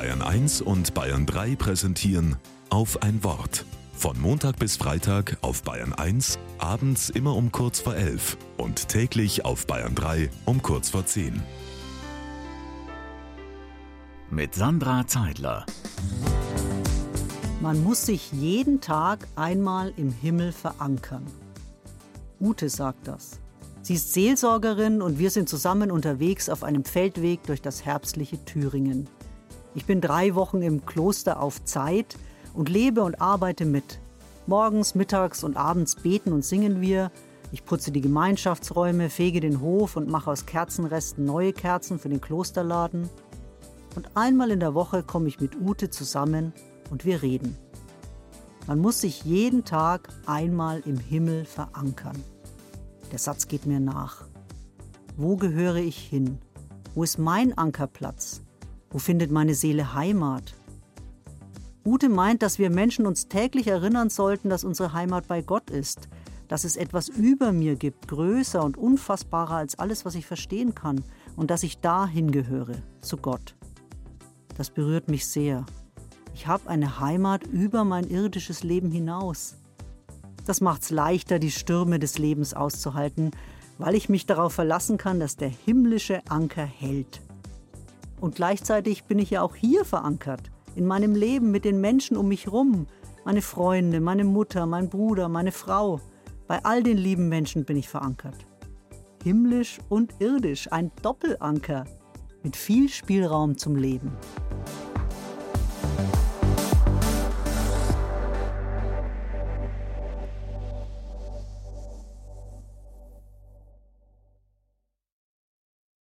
Bayern 1 und Bayern 3 präsentieren auf ein Wort. Von Montag bis Freitag auf Bayern 1, abends immer um kurz vor 11 und täglich auf Bayern 3 um kurz vor 10. Mit Sandra Zeidler. Man muss sich jeden Tag einmal im Himmel verankern. Ute sagt das. Sie ist Seelsorgerin und wir sind zusammen unterwegs auf einem Feldweg durch das herbstliche Thüringen. Ich bin drei Wochen im Kloster auf Zeit und lebe und arbeite mit. Morgens, mittags und abends beten und singen wir. Ich putze die Gemeinschaftsräume, fege den Hof und mache aus Kerzenresten neue Kerzen für den Klosterladen. Und einmal in der Woche komme ich mit Ute zusammen und wir reden. Man muss sich jeden Tag einmal im Himmel verankern. Der Satz geht mir nach. Wo gehöre ich hin? Wo ist mein Ankerplatz? Wo findet meine Seele Heimat? Ute meint, dass wir Menschen uns täglich erinnern sollten, dass unsere Heimat bei Gott ist, dass es etwas über mir gibt, größer und unfassbarer als alles, was ich verstehen kann, und dass ich dahin gehöre, zu Gott. Das berührt mich sehr. Ich habe eine Heimat über mein irdisches Leben hinaus. Das macht es leichter, die Stürme des Lebens auszuhalten, weil ich mich darauf verlassen kann, dass der himmlische Anker hält. Und gleichzeitig bin ich ja auch hier verankert, in meinem Leben mit den Menschen um mich rum, meine Freunde, meine Mutter, mein Bruder, meine Frau. Bei all den lieben Menschen bin ich verankert. Himmlisch und irdisch, ein Doppelanker mit viel Spielraum zum Leben.